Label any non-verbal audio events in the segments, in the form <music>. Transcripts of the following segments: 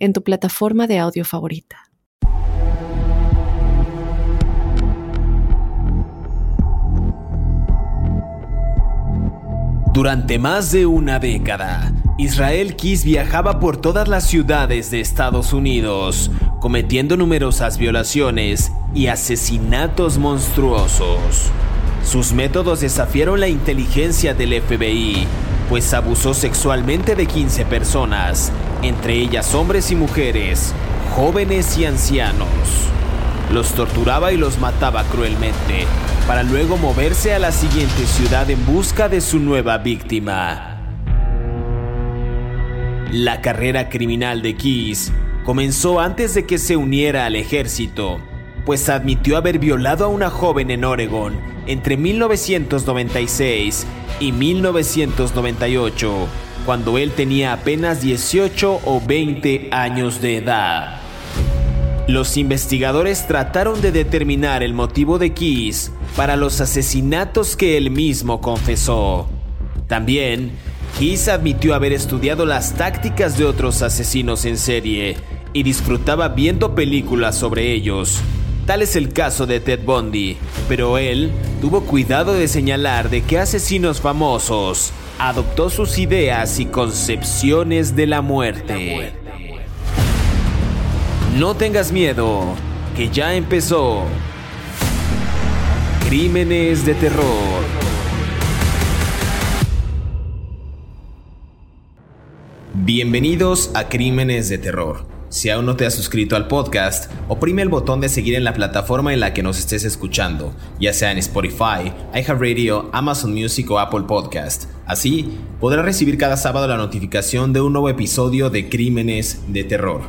en tu plataforma de audio favorita. Durante más de una década, Israel Kiss viajaba por todas las ciudades de Estados Unidos, cometiendo numerosas violaciones y asesinatos monstruosos. Sus métodos desafiaron la inteligencia del FBI, pues abusó sexualmente de 15 personas, entre ellas hombres y mujeres, jóvenes y ancianos. Los torturaba y los mataba cruelmente, para luego moverse a la siguiente ciudad en busca de su nueva víctima. La carrera criminal de Keys comenzó antes de que se uniera al ejército, pues admitió haber violado a una joven en Oregon entre 1996 y 1998, cuando él tenía apenas 18 o 20 años de edad. Los investigadores trataron de determinar el motivo de Keys para los asesinatos que él mismo confesó. También, Keys admitió haber estudiado las tácticas de otros asesinos en serie y disfrutaba viendo películas sobre ellos, Tal es el caso de Ted Bundy, pero él tuvo cuidado de señalar de qué asesinos famosos adoptó sus ideas y concepciones de la muerte. No tengas miedo, que ya empezó. Crímenes de terror. Bienvenidos a Crímenes de Terror si aún no te has suscrito al podcast, oprime el botón de seguir en la plataforma en la que nos estés escuchando, ya sea en Spotify, iHeartRadio, Amazon Music o Apple Podcast. Así, podrás recibir cada sábado la notificación de un nuevo episodio de Crímenes de Terror.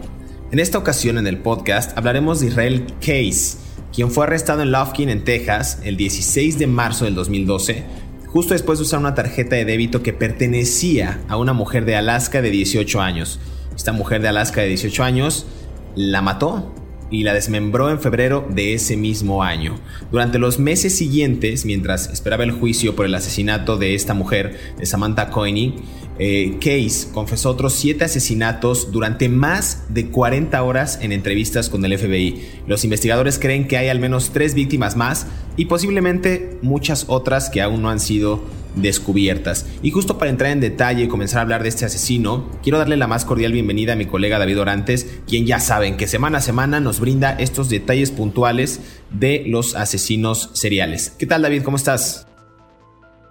En esta ocasión en el podcast hablaremos de Israel Case, quien fue arrestado en Lufkin, en Texas, el 16 de marzo del 2012, justo después de usar una tarjeta de débito que pertenecía a una mujer de Alaska de 18 años esta mujer de Alaska de 18 años la mató y la desmembró en febrero de ese mismo año. Durante los meses siguientes, mientras esperaba el juicio por el asesinato de esta mujer, de Samantha Coiney, eh, Case confesó otros siete asesinatos durante más de 40 horas en entrevistas con el FBI. Los investigadores creen que hay al menos tres víctimas más y posiblemente muchas otras que aún no han sido descubiertas. Y justo para entrar en detalle y comenzar a hablar de este asesino, quiero darle la más cordial bienvenida a mi colega David Orantes, quien ya saben que semana a semana nos brinda estos detalles puntuales de los asesinos seriales. ¿Qué tal David? ¿Cómo estás?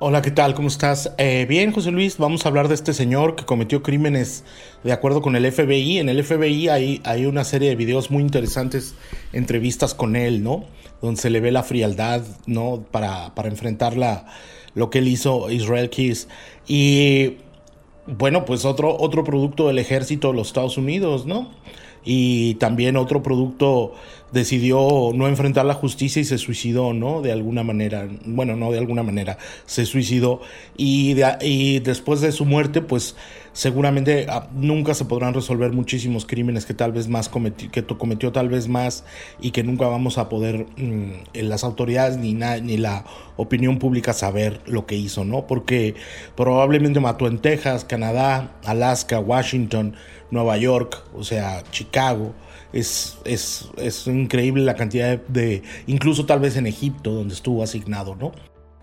Hola, ¿qué tal? ¿Cómo estás? Eh, bien, José Luis, vamos a hablar de este señor que cometió crímenes de acuerdo con el FBI. En el FBI hay, hay una serie de videos muy interesantes, entrevistas con él, ¿no? Donde se le ve la frialdad, ¿no? Para, para enfrentar la, lo que él hizo Israel Keys. Y bueno, pues otro, otro producto del ejército de los Estados Unidos, ¿no? Y también otro producto decidió no enfrentar la justicia y se suicidó, ¿no? De alguna manera, bueno, no de alguna manera, se suicidó. Y, y después de su muerte, pues seguramente ah, nunca se podrán resolver muchísimos crímenes que tal vez más cometió, que cometió tal vez más y que nunca vamos a poder mm, en las autoridades ni, ni la opinión pública saber lo que hizo, ¿no? Porque probablemente mató en Texas, Canadá, Alaska, Washington, Nueva York, o sea, Chicago. Es, es, es increíble la cantidad de, incluso tal vez en Egipto, donde estuvo asignado, ¿no?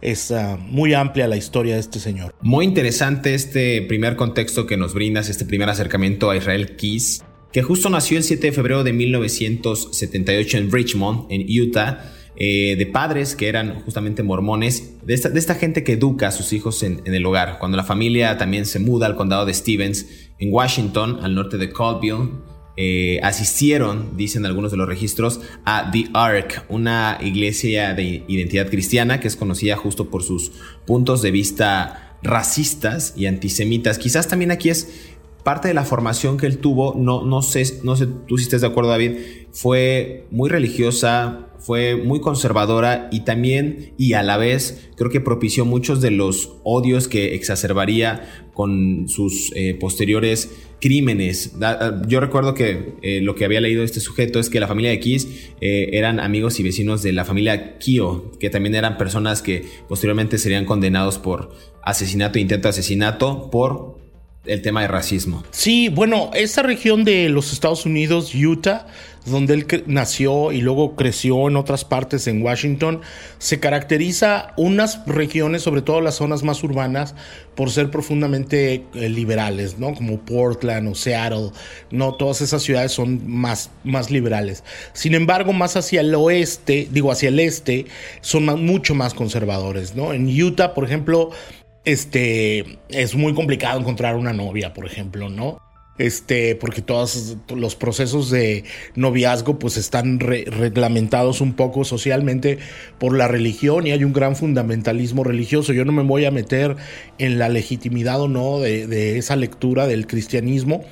Es ah, muy amplia la historia de este señor. Muy interesante este primer contexto que nos brindas, este primer acercamiento a Israel Keys, que justo nació el 7 de febrero de 1978 en Richmond, en Utah, eh, de padres que eran justamente mormones, de esta, gente que educa a sus hijos en, en el hogar. Cuando la familia también se muda al condado de Stevens, en Washington, al norte de Colville, eh, asistieron, dicen algunos de los registros, a The Ark, una iglesia de identidad cristiana que es conocida justo por sus puntos de vista racistas y antisemitas. Quizás también aquí es parte de la formación que él tuvo, no, no, sé, no sé tú si estás de acuerdo David, fue muy religiosa, fue muy conservadora y también y a la vez creo que propició muchos de los odios que exacerbaría con sus eh, posteriores crímenes. Yo recuerdo que eh, lo que había leído este sujeto es que la familia de Kiss eh, eran amigos y vecinos de la familia Kio, que también eran personas que posteriormente serían condenados por asesinato e intento de asesinato por el tema de racismo. Sí, bueno, esa región de los Estados Unidos, Utah, donde él nació y luego creció en otras partes en Washington, se caracteriza unas regiones, sobre todo las zonas más urbanas, por ser profundamente eh, liberales, ¿no? Como Portland o Seattle, no todas esas ciudades son más, más liberales. Sin embargo, más hacia el oeste, digo hacia el este, son mucho más conservadores, ¿no? En Utah, por ejemplo, este, es muy complicado encontrar una novia, por ejemplo, ¿no? Este, porque todos los procesos de noviazgo pues están reglamentados un poco socialmente por la religión y hay un gran fundamentalismo religioso. Yo no me voy a meter en la legitimidad o no de esa lectura del cristianismo,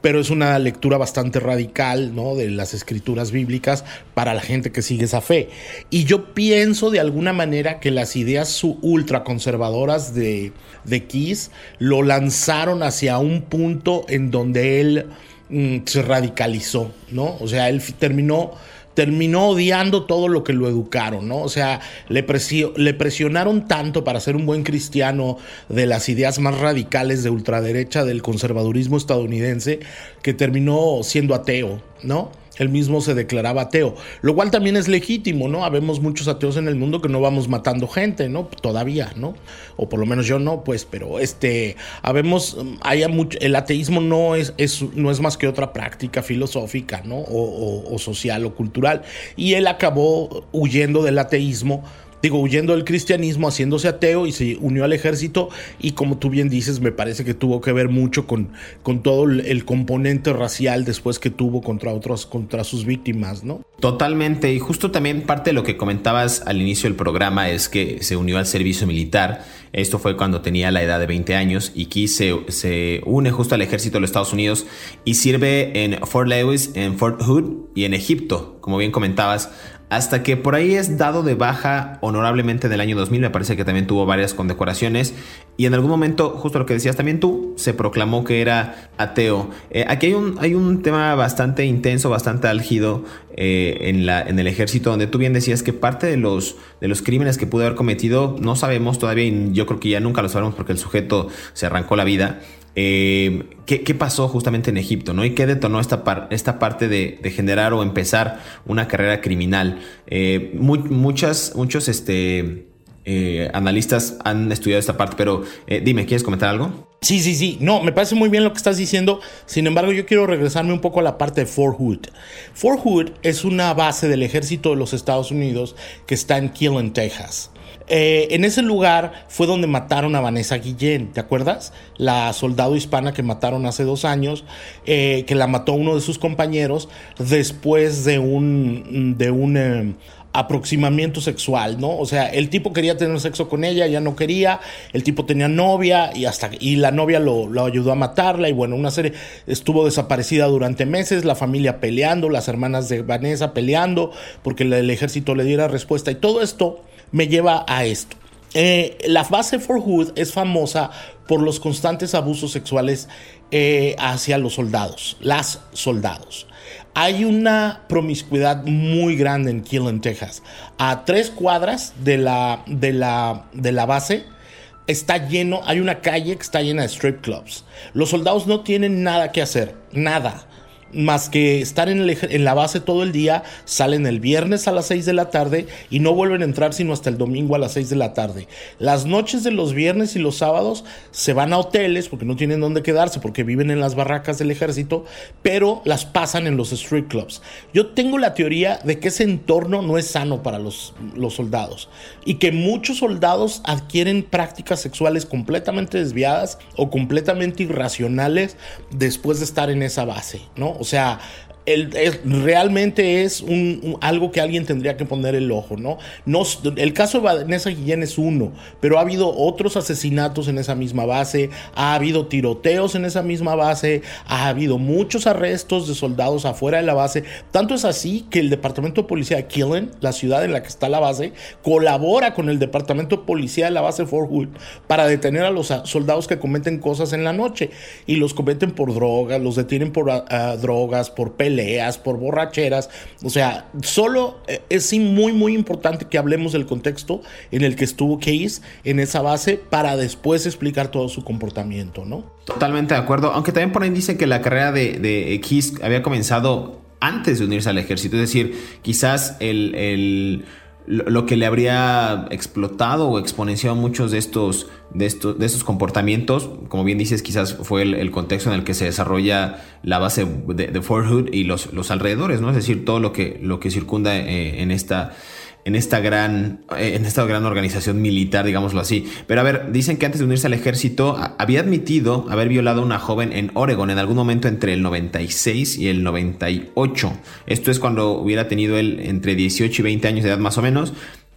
pero es una lectura bastante radical, ¿no? De las escrituras bíblicas para la gente que sigue esa fe. Y yo pienso de alguna manera que las ideas ultraconservadoras de, de Kiss lo lanzaron hacia un punto en donde él mm, se radicalizó, ¿no? O sea, él terminó terminó odiando todo lo que lo educaron, ¿no? O sea, le, le presionaron tanto para ser un buen cristiano de las ideas más radicales de ultraderecha del conservadurismo estadounidense que terminó siendo ateo, ¿no? Él mismo se declaraba ateo, lo cual también es legítimo, ¿no? Habemos muchos ateos en el mundo que no vamos matando gente, ¿no? Todavía, ¿no? O por lo menos yo no, pues, pero este, habemos, haya mucho, el ateísmo no es, es, no es más que otra práctica filosófica, ¿no? o social o cultural. Y él acabó huyendo del ateísmo digo, huyendo del cristianismo, haciéndose ateo y se unió al ejército. Y como tú bien dices, me parece que tuvo que ver mucho con, con todo el, componente racial después que tuvo contra otros, contra sus víctimas, ¿no? Totalmente, y justo también parte de lo que comentabas al inicio del programa es que se unió al servicio militar, esto fue cuando tenía la edad de 20 años y Key se, se une justo al ejército de los Estados Unidos y sirve en Fort Lewis, en Fort Hood y en Egipto, como bien comentabas, hasta que por ahí es dado de baja honorablemente en el año 2000, me parece que también tuvo varias condecoraciones y en algún momento, justo lo que decías también tú, se proclamó que era ateo. Eh, aquí hay un, hay un tema bastante intenso, bastante álgido eh, en, la, en el ejército, donde tú bien decías que parte de los, de los crímenes que pudo haber cometido no sabemos todavía y yo creo que ya nunca lo sabemos porque el sujeto se arrancó la vida. Eh, ¿qué, pasó justamente en Egipto, ¿no? Y qué detonó esta, esta parte de, generar o empezar una carrera criminal. Eh, muchos este, eh, analistas han estudiado esta parte, pero dime, ¿quieres comentar algo? Sí, sí, sí. No, me parece muy bien lo que estás diciendo. Sin embargo, yo quiero regresarme un poco a la parte de Fort Hood. Fort Hood es una base del ejército de los Estados Unidos que está en Killen, Texas. Eh, en ese lugar fue donde mataron a Vanessa Guillén, ¿te acuerdas? La soldado hispana que mataron hace dos años, eh, que la mató uno de sus compañeros después de un, de un eh, aproximamiento sexual, ¿no? O sea, el tipo quería tener sexo con ella, ella no quería, el tipo tenía novia y hasta y la novia lo, lo, ayudó a matarla y bueno, una serie estuvo desaparecida durante meses, la familia peleando, las hermanas de Vanessa peleando porque el ejército le diera respuesta y todo esto me lleva a esto. Eh, la base Fort Hood es famosa por los constantes abusos sexuales eh, hacia los soldados, las soldados. Hay una promiscuidad muy grande en Killen, Texas. A tres cuadras de la, de la, de la base está lleno, hay una calle que está llena de strip clubs. Los soldados no tienen nada que hacer, nada más que estar en, la base todo el día, salen el viernes a las 6 de la tarde y no vuelven a entrar sino hasta el domingo a las 6 de la tarde. Las noches de los viernes y los sábados se van a hoteles porque no tienen dónde quedarse, porque viven en las barracas del ejército, pero las pasan en los street clubs. Yo tengo la teoría de que ese entorno no es sano para los, los soldados y que muchos soldados adquieren prácticas sexuales completamente desviadas o completamente irracionales después de estar en esa base, ¿no? O sea, realmente es un, algo que alguien tendría que poner el ojo, ¿no? ¿no? El caso de Vanessa Guillén es uno, pero ha habido otros asesinatos en esa misma base, ha habido tiroteos en esa misma base, ha habido muchos arrestos de soldados afuera de la base. Tanto es así que el Departamento de Policía de Killen, la ciudad en la que está la base, colabora con el Departamento de Policía de la base Fort Hood para detener a los soldados que cometen cosas en la noche y los cometen por drogas, los detienen por ah, drogas, por peleas por borracheras. O sea, solo eh, es muy, muy importante que hablemos del contexto en el que estuvo Case en esa base para después explicar todo su comportamiento, ¿no? Totalmente de acuerdo. Aunque también por ahí dice que la carrera de, de había comenzado antes de unirse al ejército. Es decir, quizás el lo que le habría explotado o exponenciado muchos de estos, de estos, de estos comportamientos, como bien dices, quizás fue el, contexto en el que se desarrolla la base de, Fort Hood y los, los, alrededores, ¿no? Es decir, todo lo que, lo que circunda eh, en esta en esta gran, eh, en esta gran organización militar, digámoslo así. Pero a ver, dicen que antes de unirse al ejército había admitido haber violado a una joven en Oregon en algún momento entre el 96 y el 98. Esto es cuando hubiera tenido él entre 18 y 20 años de edad más o menos.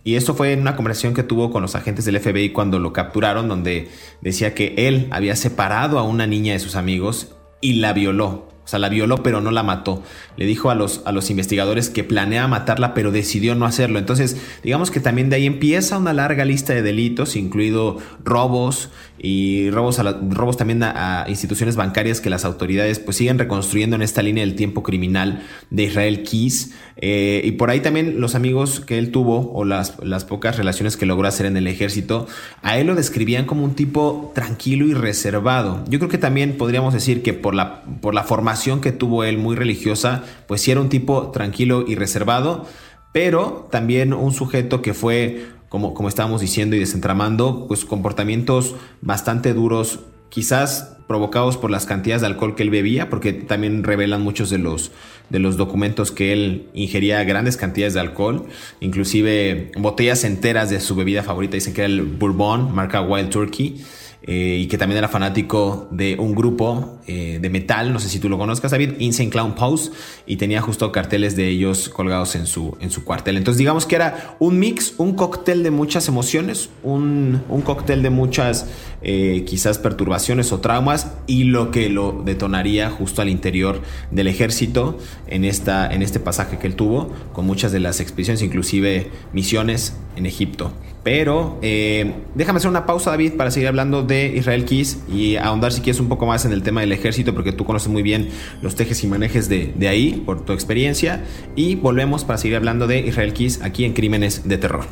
Y esto fue en una conversación que tuvo con los agentes del FBI cuando lo capturaron, donde decía que él había separado a una niña de sus amigos y la violó. O sea, la violó pero no la mató. Le dijo a los, a los investigadores que planea matarla pero decidió no hacerlo. Entonces, digamos que también de ahí empieza una larga lista de delitos, incluido robos y robos, a robos también a, instituciones bancarias que las autoridades pues siguen reconstruyendo en esta línea del tiempo criminal de Israel Keys. Eh, y por ahí también los amigos que él tuvo o las, las pocas relaciones que logró hacer en el ejército, a él lo describían como un tipo tranquilo y reservado. Yo creo que también podríamos decir que por la, por la formación que tuvo él muy religiosa, pues sí era un tipo tranquilo y reservado, pero también un sujeto que fue, como, como estábamos diciendo y desentramando, pues comportamientos bastante duros, quizás provocados por las cantidades de alcohol que él bebía, porque también revelan muchos de los, de los documentos que él ingería grandes cantidades de alcohol, inclusive botellas enteras de su bebida favorita, dicen que era el Bourbon, marca Wild Turkey. Eh, y que también era fanático de un grupo eh, de metal, no sé si tú lo conozcas, David, Insane Clown Pose, y tenía justo carteles de ellos colgados en su, en su cuartel. Entonces digamos que era un mix, un cóctel de muchas emociones, un, un cóctel de muchas eh, quizás perturbaciones o traumas y lo que lo detonaría justo al interior del ejército en, esta, en este pasaje que él tuvo, con muchas de las expediciones, inclusive misiones en Egipto. Pero eh, déjame hacer una pausa, David, para seguir hablando de Israel Keys y ahondar si quieres un poco más en el tema del ejército, porque tú conoces muy bien los tejes y manejes de, de ahí, por tu experiencia. Y volvemos para seguir hablando de Israel Keys aquí en Crímenes de Terror.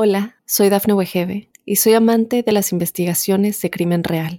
Hola, soy Dafne Wegebe y soy amante de las investigaciones de crimen real.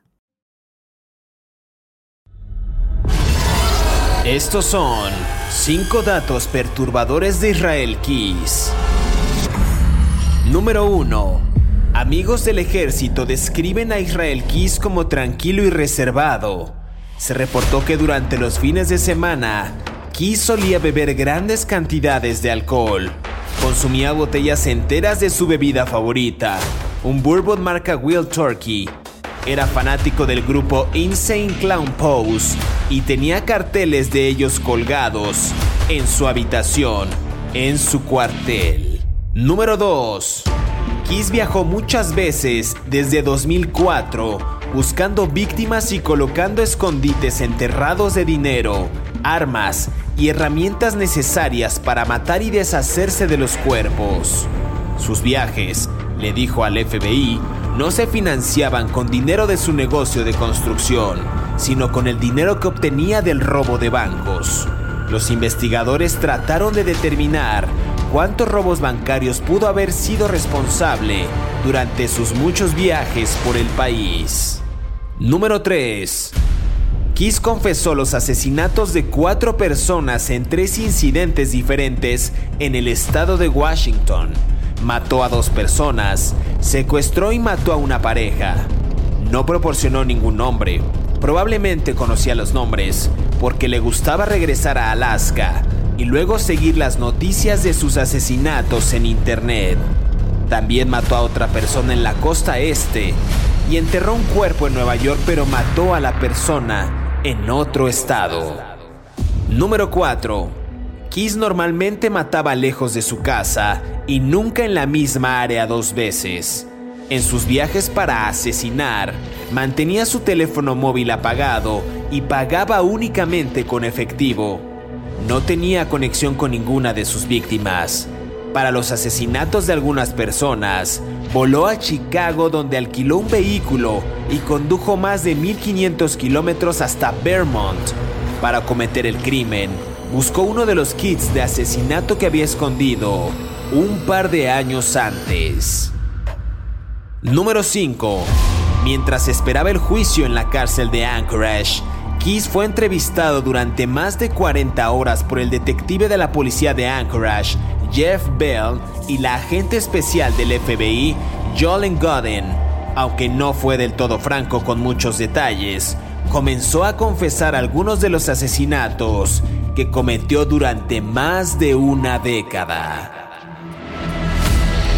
Estos son 5 datos perturbadores de Israel Keys. Número 1. Amigos del ejército describen a Israel Keys como tranquilo y reservado. Se reportó que durante los fines de semana, Keys solía beber grandes cantidades de alcohol. Consumía botellas enteras de su bebida favorita un bourbon marca Will Turkey. Era fanático del grupo Insane Clown Pose y tenía carteles de ellos colgados en su habitación, en su cuartel. Número 2. Kiss viajó muchas veces desde 2004 buscando víctimas y colocando escondites enterrados de dinero, armas y herramientas necesarias para matar y deshacerse de los cuerpos. Sus viajes le dijo al FBI, no se financiaban con dinero de su negocio de construcción, sino con el dinero que obtenía del robo de bancos. Los investigadores trataron de determinar cuántos robos bancarios pudo haber sido responsable durante sus muchos viajes por el país. Número 3. Kiss confesó los asesinatos de cuatro personas en tres incidentes diferentes en el estado de Washington. Mató a dos personas, secuestró y mató a una pareja. No proporcionó ningún nombre. Probablemente conocía los nombres porque le gustaba regresar a Alaska y luego seguir las noticias de sus asesinatos en internet. También mató a otra persona en la costa este y enterró un cuerpo en Nueva York pero mató a la persona en otro estado. Número 4. Kiss normalmente mataba lejos de su casa y nunca en la misma área dos veces. En sus viajes para asesinar, mantenía su teléfono móvil apagado y pagaba únicamente con efectivo. No tenía conexión con ninguna de sus víctimas. Para los asesinatos de algunas personas, voló a Chicago donde alquiló un vehículo y condujo más de 1500 kilómetros hasta Vermont para cometer el crimen. Buscó uno de los kits de asesinato que había escondido un par de años antes. Número 5. Mientras esperaba el juicio en la cárcel de Anchorage, Keys fue entrevistado durante más de 40 horas por el detective de la policía de Anchorage, Jeff Bell, y la agente especial del FBI, Jolene Godin. Aunque no fue del todo franco con muchos detalles, comenzó a confesar algunos de los asesinatos que cometió durante más de una década.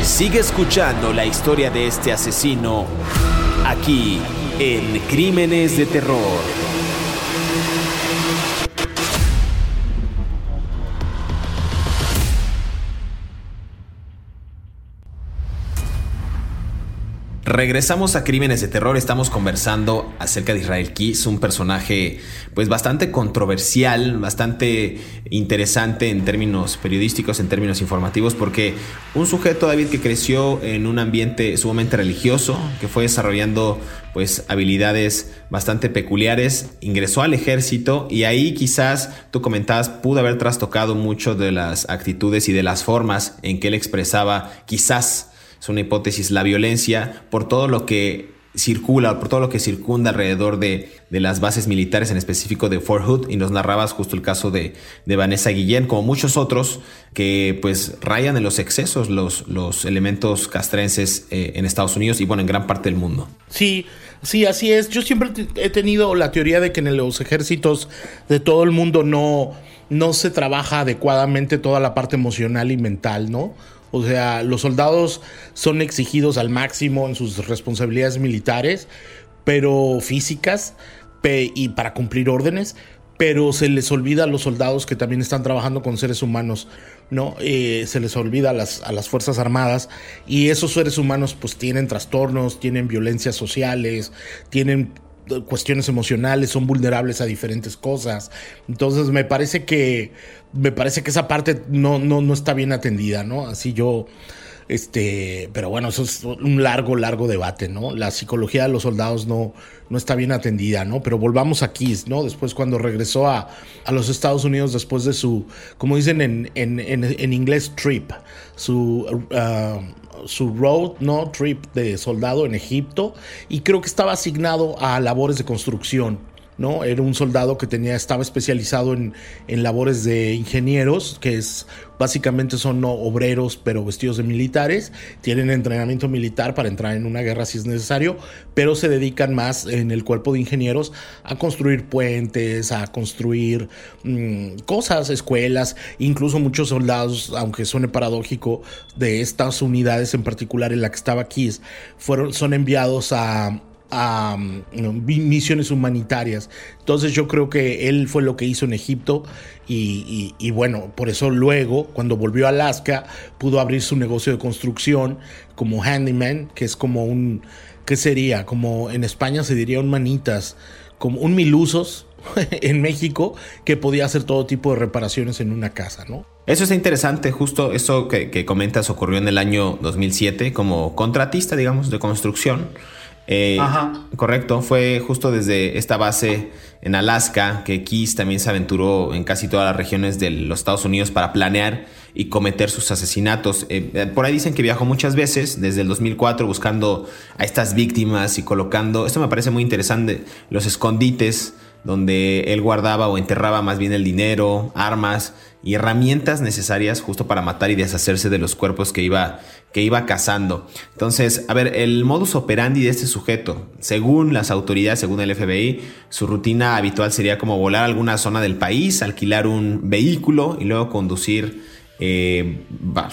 Sigue escuchando la historia de este asesino aquí en Crímenes de Terror. Regresamos a Crímenes de Terror, estamos conversando acerca de Israel Keys, un personaje pues bastante controversial, bastante interesante en términos periodísticos, en términos informativos, porque un sujeto, David, que creció en un ambiente sumamente religioso, que fue desarrollando pues habilidades bastante peculiares, ingresó al ejército y ahí quizás tú comentabas pudo haber trastocado mucho de las actitudes y de las formas en que él expresaba quizás es una hipótesis, la violencia por todo lo que circula, por todo lo que circunda alrededor de, las bases militares, en específico de Fort Hood, y nos narrabas justo el caso de, Vanessa Guillén, como muchos otros que pues rayan en los excesos los, los elementos castrenses eh, en Estados Unidos y bueno, en gran parte del mundo. Sí, sí, así es. Yo siempre he tenido la teoría de que en los ejércitos de todo el mundo no, no se trabaja adecuadamente toda la parte emocional y mental, ¿no? O sea, los soldados son exigidos al máximo en sus responsabilidades militares, pero físicas, y para cumplir órdenes, pero se les olvida a los soldados que también están trabajando con seres humanos, ¿no? Eh, se les olvida a las, a las Fuerzas Armadas y esos seres humanos pues tienen trastornos, tienen violencias sociales, tienen cuestiones emocionales, son vulnerables a diferentes cosas. Entonces me parece que me parece que esa parte no, no, no está bien atendida, ¿no? Así yo este, pero bueno, eso es un largo, largo debate, ¿no? La psicología de los soldados no, no está bien atendida, ¿no? Pero volvamos a Kiss, ¿no? Después cuando regresó a, a los Estados Unidos después de su, como dicen en, en, en, inglés, trip, su... Uh, su road no trip de soldado en Egipto y creo que estaba asignado a labores de construcción. ¿No? Era un soldado que tenía, estaba especializado en, en, labores de ingenieros, que es básicamente son obreros, pero vestidos de militares. Tienen entrenamiento militar para entrar en una guerra si es necesario, pero se dedican más en el cuerpo de ingenieros a construir puentes, a construir mm, cosas, escuelas. Incluso muchos soldados, aunque suene paradójico, de estas unidades en particular en la que estaba Kiss, fueron, son enviados a a misiones humanitarias. Entonces yo creo que él fue lo que hizo en Egipto y, bueno, por eso luego, cuando volvió a Alaska, pudo abrir su negocio de construcción como handyman, que es como un, ¿qué sería? Como en España se diría un manitas, como un milusos <laughs> en México que podía hacer todo tipo de reparaciones en una casa, ¿no? Eso es interesante, justo eso que, que comentas ocurrió en el año 2007 como contratista, digamos, de construcción Eh, correcto, fue justo desde esta base en Alaska que Keys también se aventuró en casi todas las regiones de los Estados Unidos para planear y cometer sus asesinatos. Eh, eh, por ahí dicen que viajó muchas veces desde el 2004 buscando a estas víctimas y colocando, esto me parece muy interesante, los escondites donde él guardaba o enterraba más bien el dinero, armas y herramientas necesarias justo para matar y deshacerse de los cuerpos que iba, que iba cazando. Entonces, a ver, el modus operandi de este sujeto, según las autoridades, según el FBI, su rutina habitual sería como volar a alguna zona del país, alquilar un vehículo y luego conducir eh,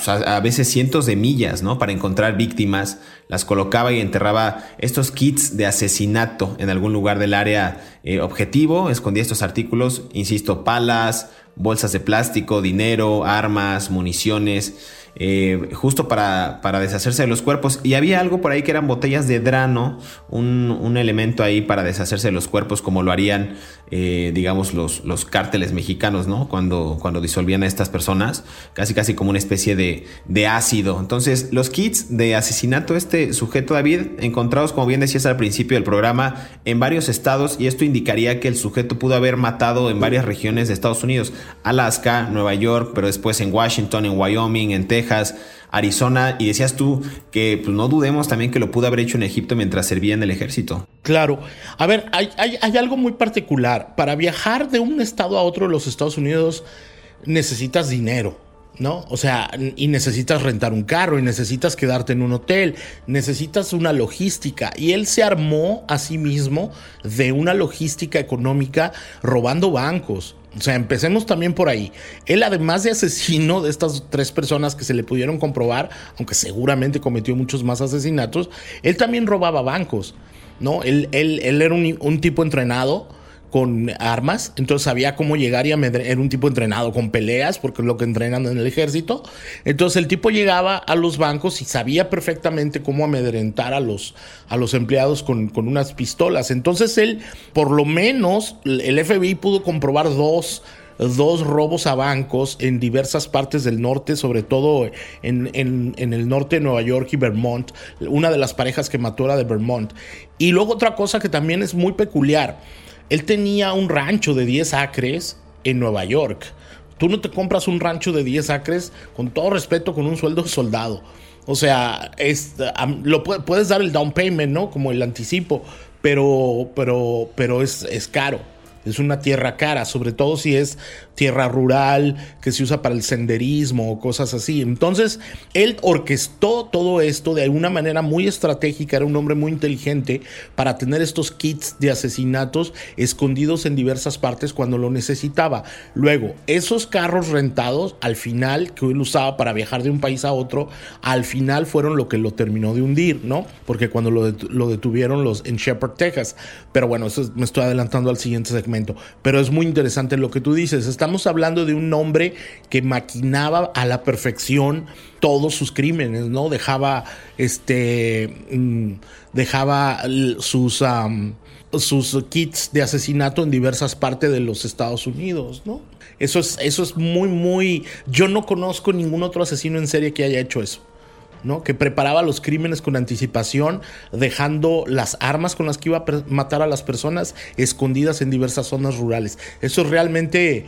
a veces cientos de millas, ¿no? Para encontrar víctimas, las colocaba y enterraba estos kits de asesinato en algún lugar del área eh, objetivo, escondía estos artículos, insisto, palas, bolsas de plástico, dinero, armas, municiones, eh, justo para, para, deshacerse de los cuerpos. Y había algo por ahí que eran botellas de drano, un, un elemento ahí para deshacerse de los cuerpos, como lo harían, eh, digamos, los, los cárteles mexicanos, ¿no? Cuando, cuando disolvían a estas personas, casi casi como una especie de, de ácido. Entonces, los kits de asesinato, este sujeto David, encontrados, como bien decías al principio del programa, en varios estados, y esto indicaría que el sujeto pudo haber matado en varias regiones de Estados Unidos, Alaska, Nueva York, pero después en Washington, en Wyoming, en Texas, Texas, Arizona, y decías tú que pues, no dudemos también que lo pudo haber hecho en Egipto mientras servía en el ejército. Claro, a ver, hay, hay algo muy particular. Para viajar de un estado a otro de los Estados Unidos necesitas dinero. ¿no? O sea, y necesitas rentar un carro, y necesitas quedarte en un hotel, necesitas una logística. Y él se armó a sí mismo de una logística económica robando bancos. O sea, empecemos también por ahí. Él, además de asesino de estas tres personas que se le pudieron comprobar, aunque seguramente cometió muchos más asesinatos, él también robaba bancos, ¿no? Él, él, él era un, un tipo entrenado con armas, entonces sabía cómo llegar y era un tipo entrenado con peleas, porque es lo que entrenan en el ejército. Entonces el tipo llegaba a los bancos y sabía perfectamente cómo amedrentar a los, a los empleados con, con unas pistolas. Entonces él, por lo menos, el FBI pudo comprobar dos dos robos a bancos en diversas partes del norte, sobre todo en, en, en, el norte de Nueva York y Vermont. Una de las parejas que mató era de Vermont. Y luego otra cosa que también es muy peculiar. Él tenía un rancho de 10 acres en Nueva York. Tú no te compras un rancho de 10 acres, con todo respeto, con un sueldo de soldado. O sea, es, lo puedes dar el down payment, ¿no? Como el anticipo, pero, pero, pero es, es caro. Es una tierra cara, sobre todo si es tierra rural que se usa para el senderismo o cosas así. Entonces, él orquestó todo esto de alguna manera muy estratégica, era un hombre muy inteligente para tener estos kits de asesinatos escondidos en diversas partes cuando lo necesitaba. Luego, esos carros rentados, al final, que él usaba para viajar de un país a otro, al final fueron lo que lo terminó de hundir, ¿no? Porque cuando lo, detuvieron los en Shepherd, Texas. Pero bueno, eso me estoy adelantando al siguiente segmento. Pero es muy interesante lo que tú dices. Estamos hablando de un hombre que maquinaba a la perfección todos sus crímenes, ¿no? Dejaba este mm, dejaba sus sus kits de asesinato en diversas partes de los Estados Unidos, ¿no? Eso es eso es muy muy yo no conozco ningún otro asesino en serie que haya hecho eso. ¿no? que preparaba los crímenes con anticipación, dejando las armas con las que iba a matar a las personas escondidas en diversas zonas rurales. Eso es realmente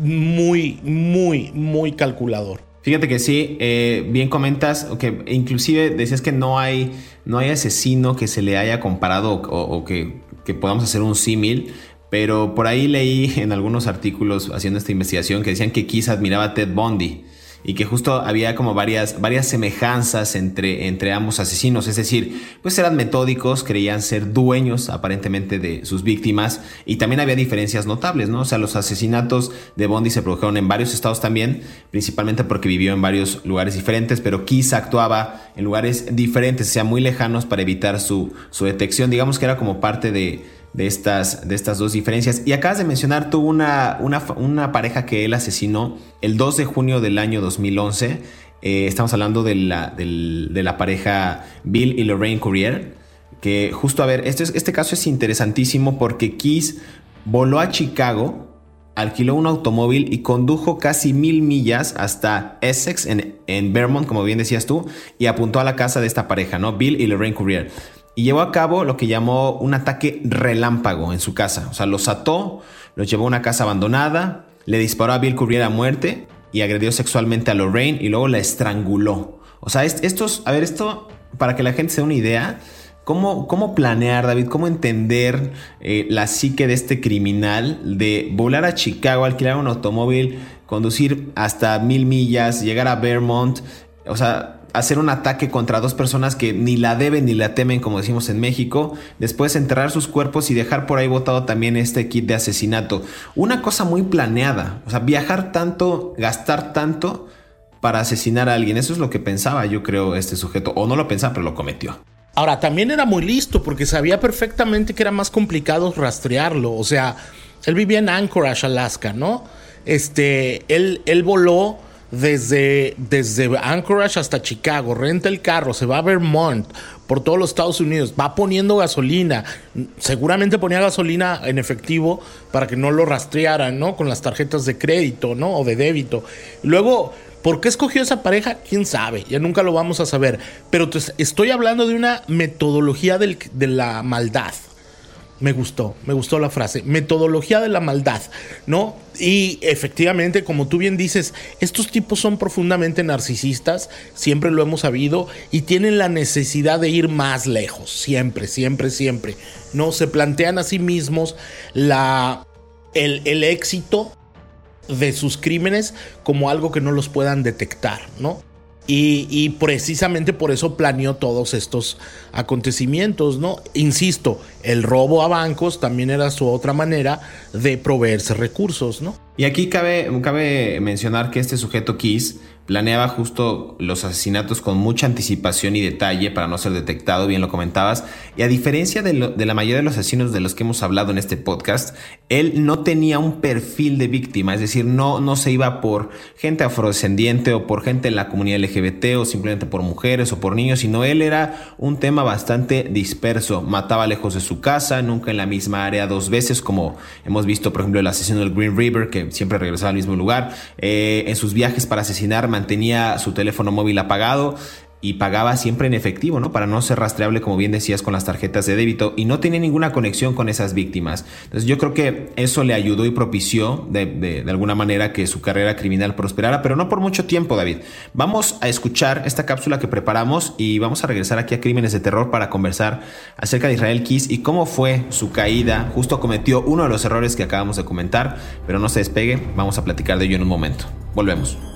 muy, muy, muy calculador. Fíjate que sí, eh, bien comentas, que inclusive decías que no hay, no hay asesino que se le haya comparado o, que, que, podamos hacer un símil, pero por ahí leí en algunos artículos haciendo esta investigación que decían que Kiss admiraba a Ted Bundy y que justo había como varias, varias semejanzas entre, entre ambos asesinos, es decir, pues eran metódicos, creían ser dueños aparentemente de sus víctimas y también había diferencias notables, ¿no? O sea, los asesinatos de Bondi se produjeron en varios estados también, principalmente porque vivió en varios lugares diferentes, pero Kiss actuaba en lugares diferentes, o sea, muy lejanos para evitar su, su detección, digamos que era como parte de de estas, de estas dos diferencias. Y acabas de mencionar, tuvo una, una, pareja que él asesinó el 2 de junio del año 2011. Eh, estamos hablando de la, de la pareja Bill y Lorraine Courier. Que justo a ver, este, este caso es interesantísimo porque Keys voló a Chicago, alquiló un automóvil y condujo casi mil millas hasta Essex, en, en Vermont, como bien decías tú, y apuntó a la casa de esta pareja, ¿no? Bill y Lorraine Courier. Y llevó a cabo lo que llamó un ataque relámpago en su casa. O sea, los ató, los llevó a una casa abandonada, le disparó a Bill Courier a muerte y agredió sexualmente a Lorraine y luego la estranguló. O sea, estos, a ver, esto, para que la gente se dé una idea, ¿Cómo, ¿Cómo, planear, David? ¿Cómo entender eh, la psique de este criminal de volar a Chicago, alquilar un automóvil, conducir hasta mil millas, llegar a Vermont? O sea, hacer un ataque contra dos personas que ni la deben ni la temen, como decimos en México, después enterrar sus cuerpos y dejar por ahí botado también este kit de asesinato. Una cosa muy planeada, o sea, viajar tanto, gastar tanto para asesinar a alguien, eso es lo que pensaba yo creo este sujeto, o no lo pensaba, pero lo cometió. Ahora, también era muy listo porque sabía perfectamente que era más complicado rastrearlo. O sea, él vivía en Anchorage, Alaska, ¿no? Este, él, él voló desde, desde Anchorage hasta Chicago, renta el carro, se va a Vermont, por todos los Estados Unidos, va poniendo gasolina, seguramente ponía gasolina en efectivo para que no lo rastrearan, ¿no? Con las tarjetas de crédito, ¿no? O de débito. Luego ¿Por qué escogió esa pareja? ¿Quién sabe? Ya nunca lo vamos a saber. Pero estoy hablando de una metodología de la maldad. Me gustó, me gustó la frase. Metodología de la maldad, ¿no? Y efectivamente, como tú bien dices, estos tipos son profundamente narcisistas, siempre lo hemos sabido, y tienen la necesidad de ir más lejos, siempre, siempre, siempre. No se plantean a sí mismos la, el, el éxito de sus crímenes como algo que no los puedan detectar, ¿no? Y, precisamente por eso planeó todos estos acontecimientos, ¿no? Insisto, el robo a bancos también era su otra manera de proveerse recursos, ¿no? Y aquí cabe, cabe mencionar que este sujeto Kiss Planeaba justo los asesinatos con mucha anticipación y detalle para no ser detectado, bien lo comentabas. Y a diferencia de, la mayoría de los asesinos de los que hemos hablado en este podcast, él no tenía un perfil de víctima, es decir, no, no se iba por gente afrodescendiente o por gente en la comunidad LGBT o simplemente por mujeres o por niños, sino él era un tema bastante disperso. Mataba lejos de su casa, nunca en la misma área dos veces, como hemos visto, por ejemplo, el asesino del Green River, que siempre regresaba al mismo lugar. Eh, en sus viajes para asesinar, mantenía su teléfono móvil apagado y pagaba siempre en efectivo, ¿no? Para no ser rastreable, como bien decías, con las tarjetas de débito y no tenía ninguna conexión con esas víctimas. Entonces yo creo que eso le ayudó y propició de, alguna manera que su carrera criminal prosperara, pero no por mucho tiempo, David. Vamos a escuchar esta cápsula que preparamos y vamos a regresar aquí a Crímenes de Terror para conversar acerca de Israel Kiss y cómo fue su caída. Justo cometió uno de los errores que acabamos de comentar, pero no se despegue, vamos a platicar de ello en un momento. Volvemos.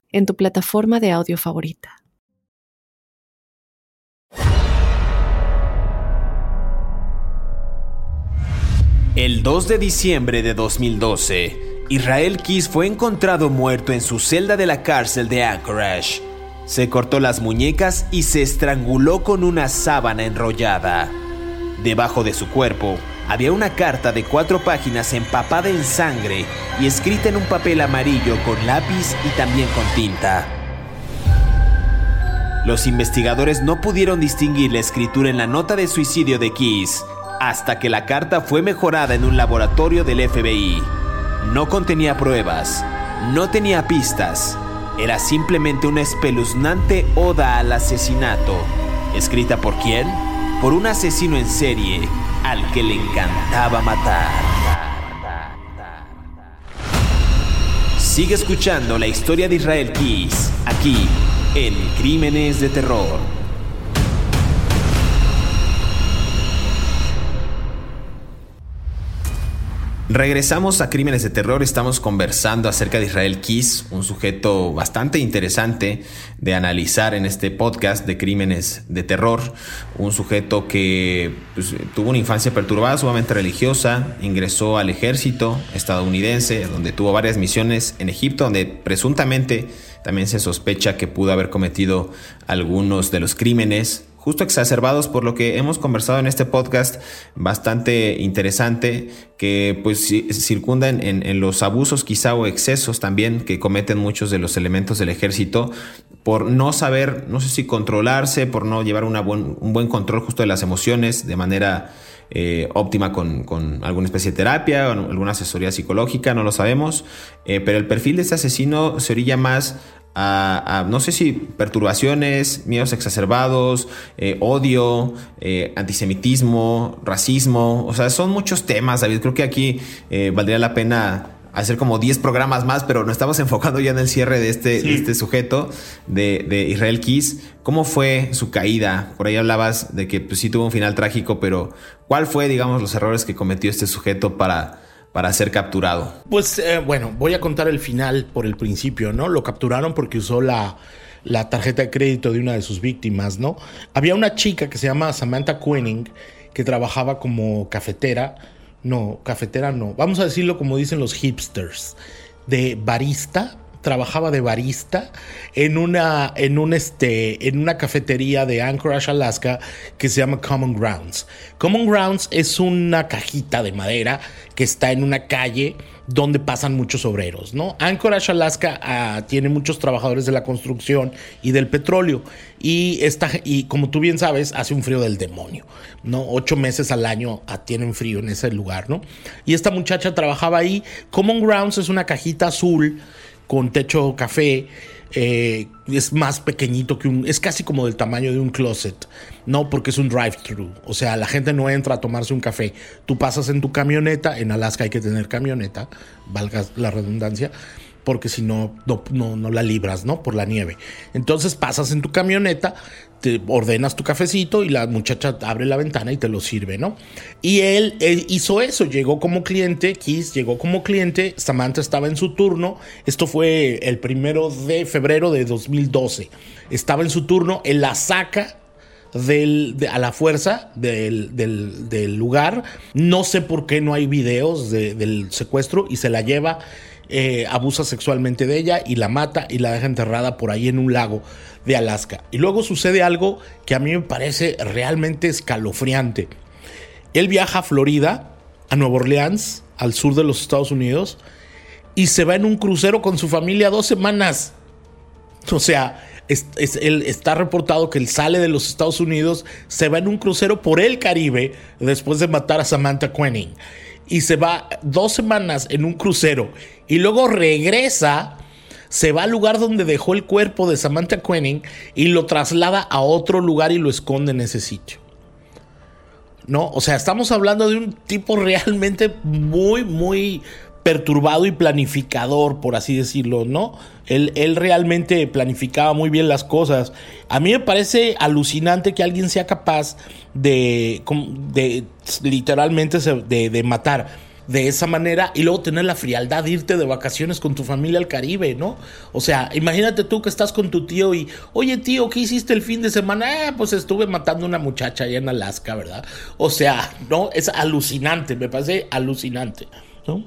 en tu plataforma de audio favorita. El 2 de diciembre de 2012, Israel Kiss fue encontrado muerto en su celda de la cárcel de Anchorage. Se cortó las muñecas y se estranguló con una sábana enrollada. Debajo de su cuerpo había una carta de cuatro páginas empapada en sangre y escrita en un papel amarillo con lápiz y también con tinta. Los investigadores no pudieron distinguir la escritura en la nota de suicidio de Keys hasta que la carta fue mejorada en un laboratorio del FBI. No contenía pruebas, no tenía pistas, era simplemente una espeluznante oda al asesinato. ¿Escrita por quién? Por un asesino en serie al que le encantaba matar. Sigue escuchando la historia de Israel Keys, aquí en Crímenes de Terror. Regresamos a Crímenes de Terror, estamos conversando acerca de Israel Kiss, un sujeto bastante interesante de analizar en este podcast de Crímenes de Terror, un sujeto que pues, tuvo una infancia perturbada, sumamente religiosa, ingresó al ejército estadounidense, donde tuvo varias misiones en Egipto, donde presuntamente también se sospecha que pudo haber cometido algunos de los crímenes justo exacerbados por lo que hemos conversado en este podcast bastante interesante que pues circunda en, los abusos quizá o excesos también que cometen muchos de los elementos del ejército por no saber, no sé si controlarse, por no llevar una un buen control justo de las emociones de manera eh, óptima con, alguna especie de terapia o alguna asesoría psicológica, no lo sabemos, eh, pero el perfil de este asesino se orilla más a, no sé si perturbaciones, miedos exacerbados, eh, odio, eh, antisemitismo, racismo, o sea, son muchos temas, David. Creo que aquí eh, valdría la pena hacer como 10 programas más, pero nos estamos <laughs> enfocando ya en el cierre de este, este sujeto, de, Israel Kiss. ¿Cómo fue su caída? Por ahí hablabas de que pues, sí tuvo un final trágico, pero ¿cuál fue, digamos, los errores que cometió este sujeto para para ser capturado? Pues eh, bueno, voy a contar el final por el principio, ¿no? Lo capturaron porque usó la, la tarjeta de crédito de una de sus víctimas, ¿no? Había una chica que se llama Samantha Quenning que trabajaba como cafetera, no, cafetera no, vamos a decirlo como dicen los hipsters, de barista trabajaba de barista en una, en este, en una cafetería de Anchorage, Alaska, que se llama Common Grounds. Common Grounds es una cajita de madera que está en una calle donde pasan muchos obreros, ¿no? Anchorage, Alaska ah, tiene muchos trabajadores de la construcción y del petróleo y, esta, y como tú bien sabes, hace un frío del demonio, ¿no? Ocho meses al año ah, tienen frío en ese lugar, ¿no? Y esta muchacha trabajaba ahí. Common Grounds es una cajita azul con techo café. Eh, es más pequeñito que un. Es casi como del tamaño de un closet. No, porque es un drive-thru. O sea, la gente no entra a tomarse un café. Tú pasas en tu camioneta. En Alaska hay que tener camioneta, valga la redundancia porque si no, no, no, la libras, ¿no? Por la nieve. Entonces pasas en tu camioneta, te ordenas tu cafecito y la muchacha abre la ventana y te lo sirve, ¿no? Y él, hizo eso, llegó como cliente, Kiss llegó como cliente, Samantha estaba en su turno, esto fue el primero de febrero de 2012, estaba en su turno, él la saca a la fuerza del, del, lugar. No sé por qué no hay videos del secuestro y se la lleva eh, abusa sexualmente de ella y la mata y la deja enterrada por ahí en un lago de Alaska. Y luego sucede algo que a mí me parece realmente escalofriante. Él viaja a Florida, a Nueva Orleans, al sur de los Estados Unidos, y se va en un crucero con su familia dos semanas. O sea, está reportado que él sale de los Estados Unidos, se va en un crucero por el Caribe después de matar a Samantha Quenning y se va dos semanas en un crucero y luego regresa, se va al lugar donde dejó el cuerpo de Samantha Quenning y lo traslada a otro lugar y lo esconde en ese sitio. ¿No? O sea, estamos hablando de un tipo realmente muy, muy perturbado y planificador, por así decirlo, ¿no? Él, él, realmente planificaba muy bien las cosas. A mí me parece alucinante que alguien sea capaz de, de literalmente de, de, matar de esa manera y luego tener la frialdad de irte de vacaciones con tu familia al Caribe, ¿no? O sea, imagínate tú que estás con tu tío y, oye tío, ¿qué hiciste el fin de semana? Ah, pues estuve matando a una muchacha allá en Alaska, ¿verdad? O sea, ¿no? Es alucinante, me parece alucinante.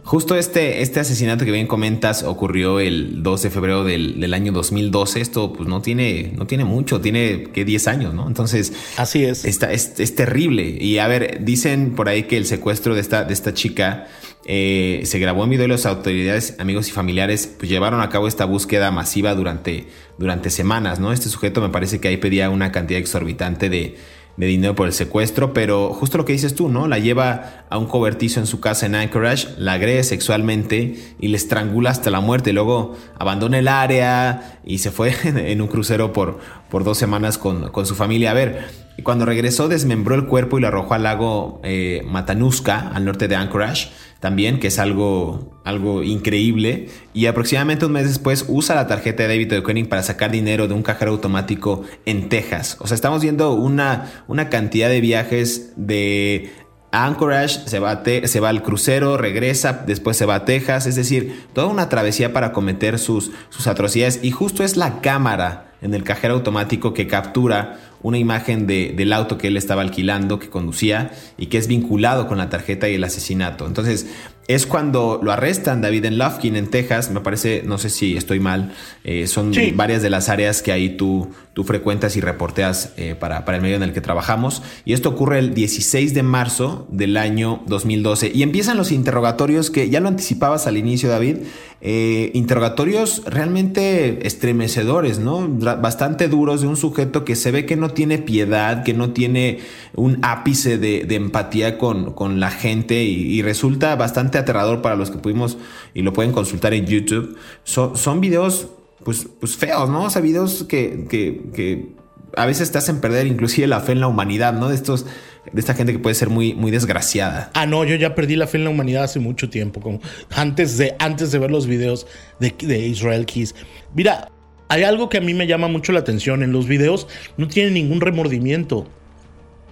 Justo este, este asesinato que bien comentas ocurrió el 12 de febrero del, año 2012. Esto pues no tiene, no tiene mucho, tiene que 10 años, ¿no? Entonces... Así es. Está, es, es, terrible. Y a ver, dicen por ahí que el secuestro de esta, de esta chica eh, se grabó en video y las autoridades, amigos y familiares pues llevaron a cabo esta búsqueda masiva durante, durante semanas, ¿no? Este sujeto me parece que ahí pedía una cantidad exorbitante de de dinero por el secuestro, pero justo lo que dices tú, ¿no? La lleva a un cobertizo en su casa en Anchorage, la agrede sexualmente y le estrangula hasta la muerte. Luego abandona el área y se fue <laughs> en un crucero por, por dos semanas con, con su familia. A ver, cuando regresó desmembró el cuerpo y lo arrojó al lago eh, Matanuska, al norte de Anchorage también, que es algo, algo increíble. Y aproximadamente un mes después usa la tarjeta de débito de Koenig para sacar dinero de un cajero automático en Texas. O sea, estamos viendo una, una cantidad de viajes de Anchorage, se va, se va al crucero, regresa, después se va a Texas, es decir, toda una travesía para cometer sus, sus atrocidades y justo es la cámara en el cajero automático que captura una imagen de, del auto que él estaba alquilando, que conducía y que es vinculado con la tarjeta y el asesinato. Entonces, es cuando lo arrestan David en Lufkin en Texas, me parece, no sé si estoy mal, eh, son varias de las áreas que ahí tú, tú frecuentas y reporteas eh, para, para, el medio en el que trabajamos. Y esto ocurre el 16 de marzo del año 2012. Y empiezan los interrogatorios que ya lo anticipabas al inicio, David, eh, interrogatorios realmente estremecedores, ¿no? Bastante duros de un sujeto que se ve que no tiene piedad, que no tiene un ápice de, empatía con, con, la gente y resulta bastante aterrador para los que pudimos y lo pueden consultar en YouTube. son videos, pues, pues feos, ¿no? O sea, videos que, que, a veces te hacen perder inclusive la fe en la humanidad, ¿no? De estos de esta gente que puede ser muy, muy desgraciada. Ah, no, yo ya perdí la fe en la humanidad hace mucho tiempo, como antes de, antes de ver los videos de, de Israel Keys. Mira, hay algo que a mí me llama mucho la atención. En los videos no tiene ningún remordimiento.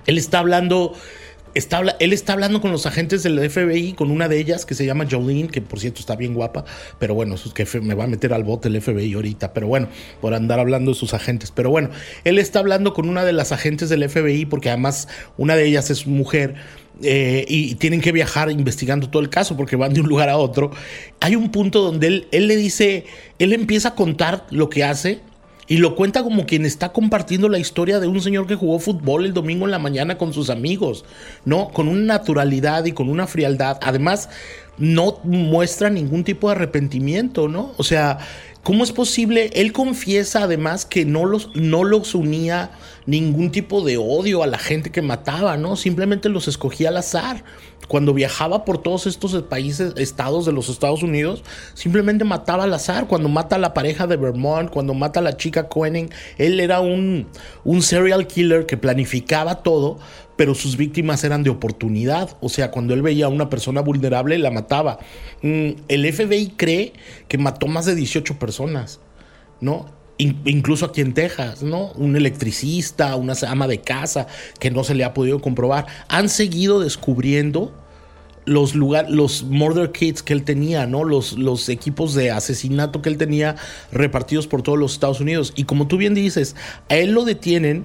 Él está hablando él está hablando con los agentes del FBI, con una de ellas que se llama Jolene, que por cierto está bien guapa, pero bueno, es que me va a meter al bote el FBI ahorita, pero bueno, por andar hablando de sus agentes. Pero bueno, él está hablando con una de las agentes del FBI, porque además una de ellas es mujer. Eh, y tienen que viajar investigando todo el caso porque van de un lugar a otro. Hay un punto donde él le dice, él empieza a contar lo que hace y lo cuenta como quien está compartiendo la historia de un señor que jugó fútbol el domingo en la mañana con sus amigos, ¿no? Con una naturalidad y con una frialdad. Además, no muestra ningún tipo de arrepentimiento, ¿no? O sea, ¿cómo es posible? Él confiesa además que no los, no los unía ningún tipo de odio a la gente que mataba, ¿no? Simplemente los escogía al azar. Cuando viajaba por todos estos países, estados de los Estados Unidos, simplemente mataba al azar. Cuando mata a la pareja de Vermont, cuando mata a la chica Koenig, él era un, un serial killer que planificaba todo, pero sus víctimas eran de oportunidad. O sea, cuando él veía a una persona vulnerable, la mataba. Mm, el FBI cree que mató más de 18 personas, ¿no? incluso aquí en Texas, ¿no? Un electricista, una ama de casa que no se le ha podido comprobar. Han seguido descubriendo los lugares, los murder kits que él tenía, ¿no? Los equipos de asesinato que él tenía repartidos por todos los Estados Unidos. Y como tú bien dices, a él lo detienen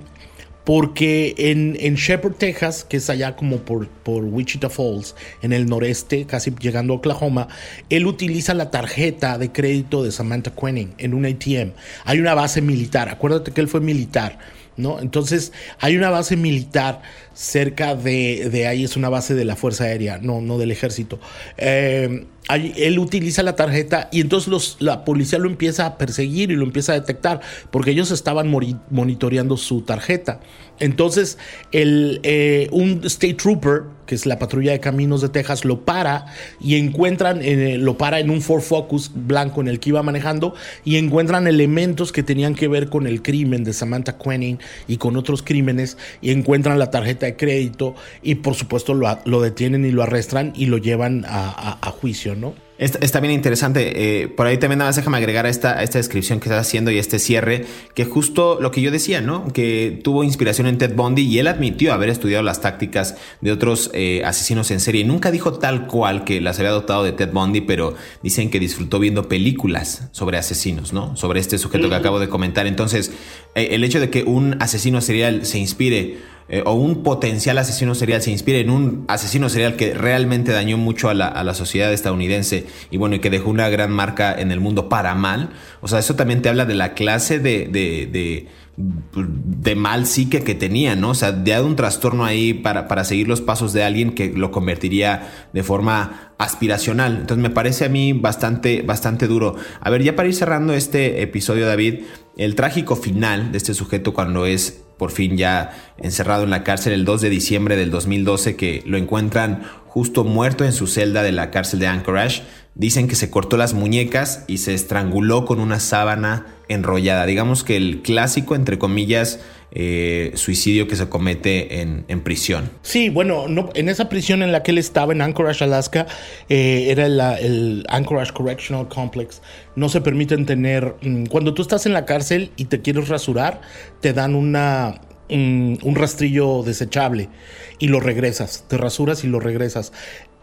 porque en, en Shepherd, Texas, que es allá como por, por Wichita Falls, en el noreste, casi llegando a Oklahoma, él utiliza la tarjeta de crédito de Samantha Quenning en un ATM. Hay una base militar, acuérdate que él fue militar. ¿No? Entonces hay una base militar cerca de, de, ahí, es una base de la Fuerza Aérea, no, no del ejército. Eh, él utiliza la tarjeta y entonces los, la policía lo empieza a perseguir y lo empieza a detectar porque ellos estaban monitoreando su tarjeta. Entonces, el, eh, un State Trooper, que es la patrulla de caminos de Texas, lo para y encuentran, eh, lo para en un Ford Focus blanco en el que iba manejando y encuentran elementos que tenían que ver con el crimen de Samantha Quenning y con otros crímenes y encuentran la tarjeta de crédito y por supuesto lo, lo detienen y lo arrestan y lo llevan a, a juicio, ¿no? Está, bien interesante. Eh, por ahí también nada más déjame agregar a esta, esta descripción que estás haciendo y este cierre, que justo lo que yo decía, ¿no? Que tuvo inspiración en Ted Bundy y él admitió haber estudiado las tácticas de otros eh, asesinos en serie. Nunca dijo tal cual que las había adoptado de Ted Bundy, pero dicen que disfrutó viendo películas sobre asesinos, ¿no? Sobre este sujeto que acabo de comentar. Entonces, eh, el hecho de que un asesino serial se inspire eh, o un potencial asesino serial se inspire en un asesino serial que realmente dañó mucho a la, sociedad estadounidense y bueno, y que dejó una gran marca en el mundo para mal, o sea, eso también te habla de la clase de, de, de mal psique que tenía, ¿no? O sea, de un trastorno ahí para, para seguir los pasos de alguien que lo convertiría de forma aspiracional. Entonces me parece a mí bastante, bastante duro. A ver, ya para ir cerrando este episodio, David, el trágico final de este sujeto cuando es por fin ya encerrado en la cárcel el 2 de diciembre del 2012 que lo encuentran justo muerto en su celda de la cárcel de Anchorage. Dicen que se cortó las muñecas y se estranguló con una sábana enrollada. Digamos que el clásico, entre comillas, eh, suicidio que se comete en, prisión. Sí, bueno, no, en esa prisión en la que él estaba, en Anchorage, Alaska, eh, era el Anchorage Correctional Complex. No se permiten tener, mm, cuando tú estás en la cárcel y te quieres rasurar, te dan una mm, un rastrillo desechable y lo regresas, te rasuras y lo regresas.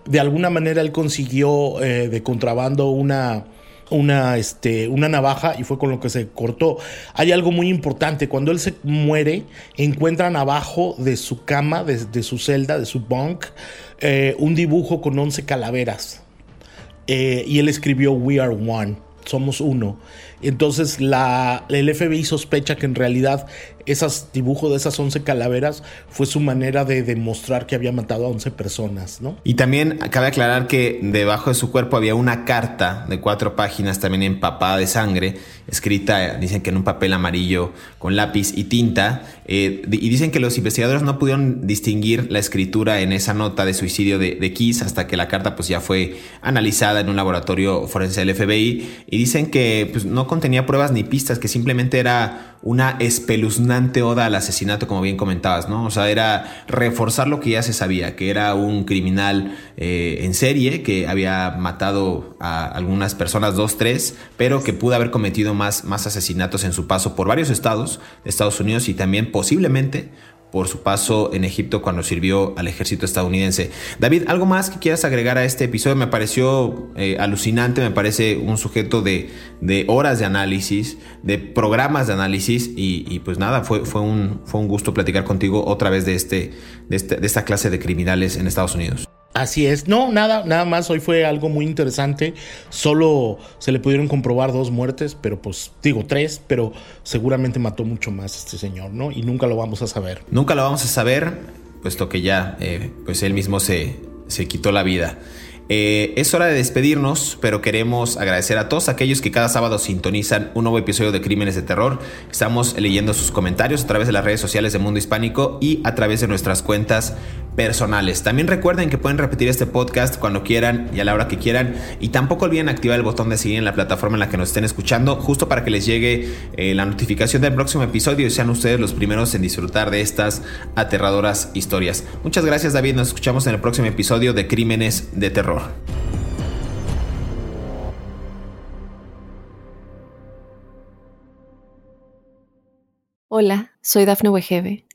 De alguna manera él consiguió eh, de contrabando una, una, este, una navaja y fue con lo que se cortó. Hay algo muy importante, cuando él se muere, encuentran abajo de su cama, de, su celda, de su bunk, eh, un dibujo con 11 calaveras. Eh, y él escribió We Are One, somos uno. Entonces la, el FBI sospecha que en realidad esos dibujos de esas 11 calaveras fue su manera de demostrar que había matado a 11 personas, ¿no? Y también cabe aclarar que debajo de su cuerpo había una carta de cuatro páginas también empapada de sangre, escrita, dicen que en un papel amarillo con lápiz y tinta, eh, y dicen que los investigadores no pudieron distinguir la escritura en esa nota de suicidio de, de Kiss hasta que la carta pues ya fue analizada en un laboratorio forense del FBI, y dicen que pues, no contenía pruebas ni pistas, que simplemente era una espeluznante oda al asesinato, como bien comentabas, ¿no? O sea, era reforzar lo que ya se sabía, que era un criminal eh, en serie, que había matado a algunas personas, dos, tres, pero que pudo haber cometido más, más asesinatos en su paso por varios estados Estados Unidos y también posiblemente por su paso en Egipto cuando sirvió al ejército estadounidense. David, ¿algo más que quieras agregar a este episodio? Me pareció eh, alucinante, me parece un sujeto de, horas de análisis, de programas de análisis y, pues nada, fue, fue, un, fue un gusto platicar contigo otra vez de, de, este, de esta clase de criminales en Estados Unidos. Así es, no, nada, nada más, hoy fue algo muy interesante, solo se le pudieron comprobar dos muertes, pero pues digo tres, pero seguramente mató mucho más este señor, ¿no? Y nunca lo vamos a saber. Nunca lo vamos a saber, puesto que ya, eh, pues él mismo se, se quitó la vida. Eh, es hora de despedirnos, pero queremos agradecer a todos aquellos que cada sábado sintonizan un nuevo episodio de Crímenes de Terror. Estamos leyendo sus comentarios a través de las redes sociales de Mundo Hispánico y a través de nuestras cuentas personales. También recuerden que pueden repetir este podcast cuando quieran y a la hora que quieran. Y tampoco olviden activar el botón de seguir en la plataforma en la que nos estén escuchando, justo para que les llegue eh, la notificación del próximo episodio y sean ustedes los primeros en disfrutar de estas aterradoras historias. Muchas gracias David, nos escuchamos en el próximo episodio de Crímenes de Terror. Hola, soy Dafne Wegebe